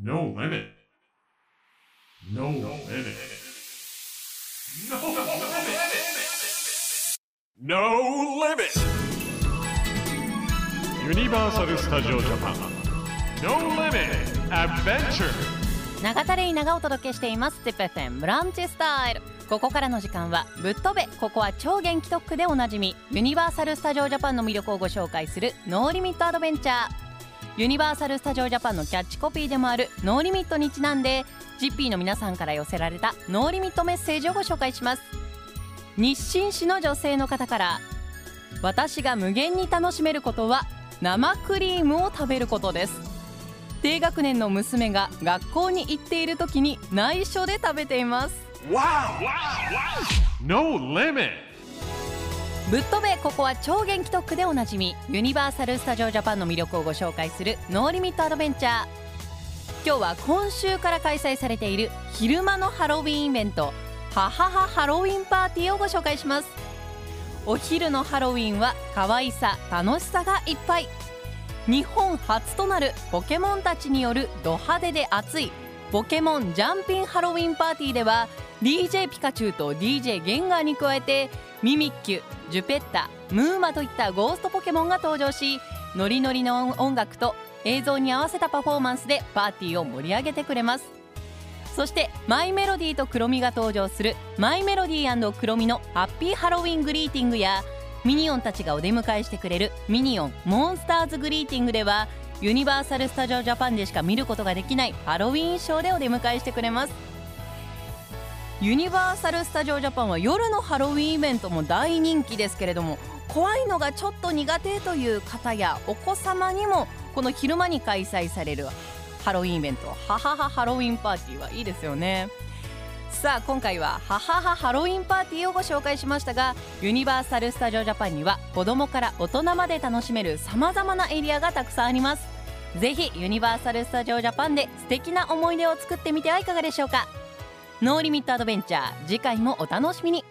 No limit. No limit. No limit. No limit. ユニバーサル・スタジオ・ジャパン No Limit. Adventure. 長田レイナがお届けしています。ZIPFM ブランチスタイル。ここからの時間はぶっ飛べ。ここは超元気特区でおなじみ。ユニバーサル・スタジオ・ジャパンの魅力をご紹介する。ノーリミット・アドベンチャーユニバーサル・スタジオ・ジャパンのキャッチコピーでもあるノーリミットにちなんで GP の皆さんから寄せられたノーリミットメッセージをご紹介します日清市の女性の方から私が無限に楽しめることは生クリームを食べることです低学年の娘が学校に行っている時に内緒で食べています No Limit. ぶっ飛べここは超元気特区でおなじみユニバーサル・スタジオ・ジャパンの魅力をご紹介するノーリミット・アドベンチャー今日は今週から開催されている昼間のハロウィンイベント。ハハハハロウィーンパーティーをご紹介しますお昼のハロウィンは可愛さ楽しさがいっぱい。日本初となるポケモンたちによるド派手で熱いポケモンジャンピンハロウィンパーティーでは DJ ピカチュウと DJ ゲンガーに加えてミミッキュ、ジュペッタ、ムーマといったゴーストポケモンが登場しノリノリの音楽と映像に合わせたパフォーマンスでパーティーを盛り上げてくれます。そしてマイメロディーとクロミが登場するマイメロディークロミのハッピーハロウィングリーティングやミニオンたちがお出迎えしてくれるミニオンモンスターズグリーティングではユニバーサル・スタジオ・ジャパンでしか見ることができないハロウィンショーでお出迎えしてくれます。ユニバーサル・スタジオ・ジャパンは夜のハロウィンイベントも大人気ですけれども怖いのがちょっと苦手という方やお子様にもこの昼間に開催されるハロウィンイベントハハハハロウィンパーティーはいいですよね。さあ今回はハハハハロウィンパーティーをご紹介しましたがユニバーサル・スタジオ・ジャパンには子供から大人まで楽しめるさまざまなエリアがたくさんあります。ぜひユニバーサル・スタジオ・ジャパンで素敵な思い出を作ってみてはいかがでしょうか。ノーリミットアドベンチャー。次回もお楽しみに。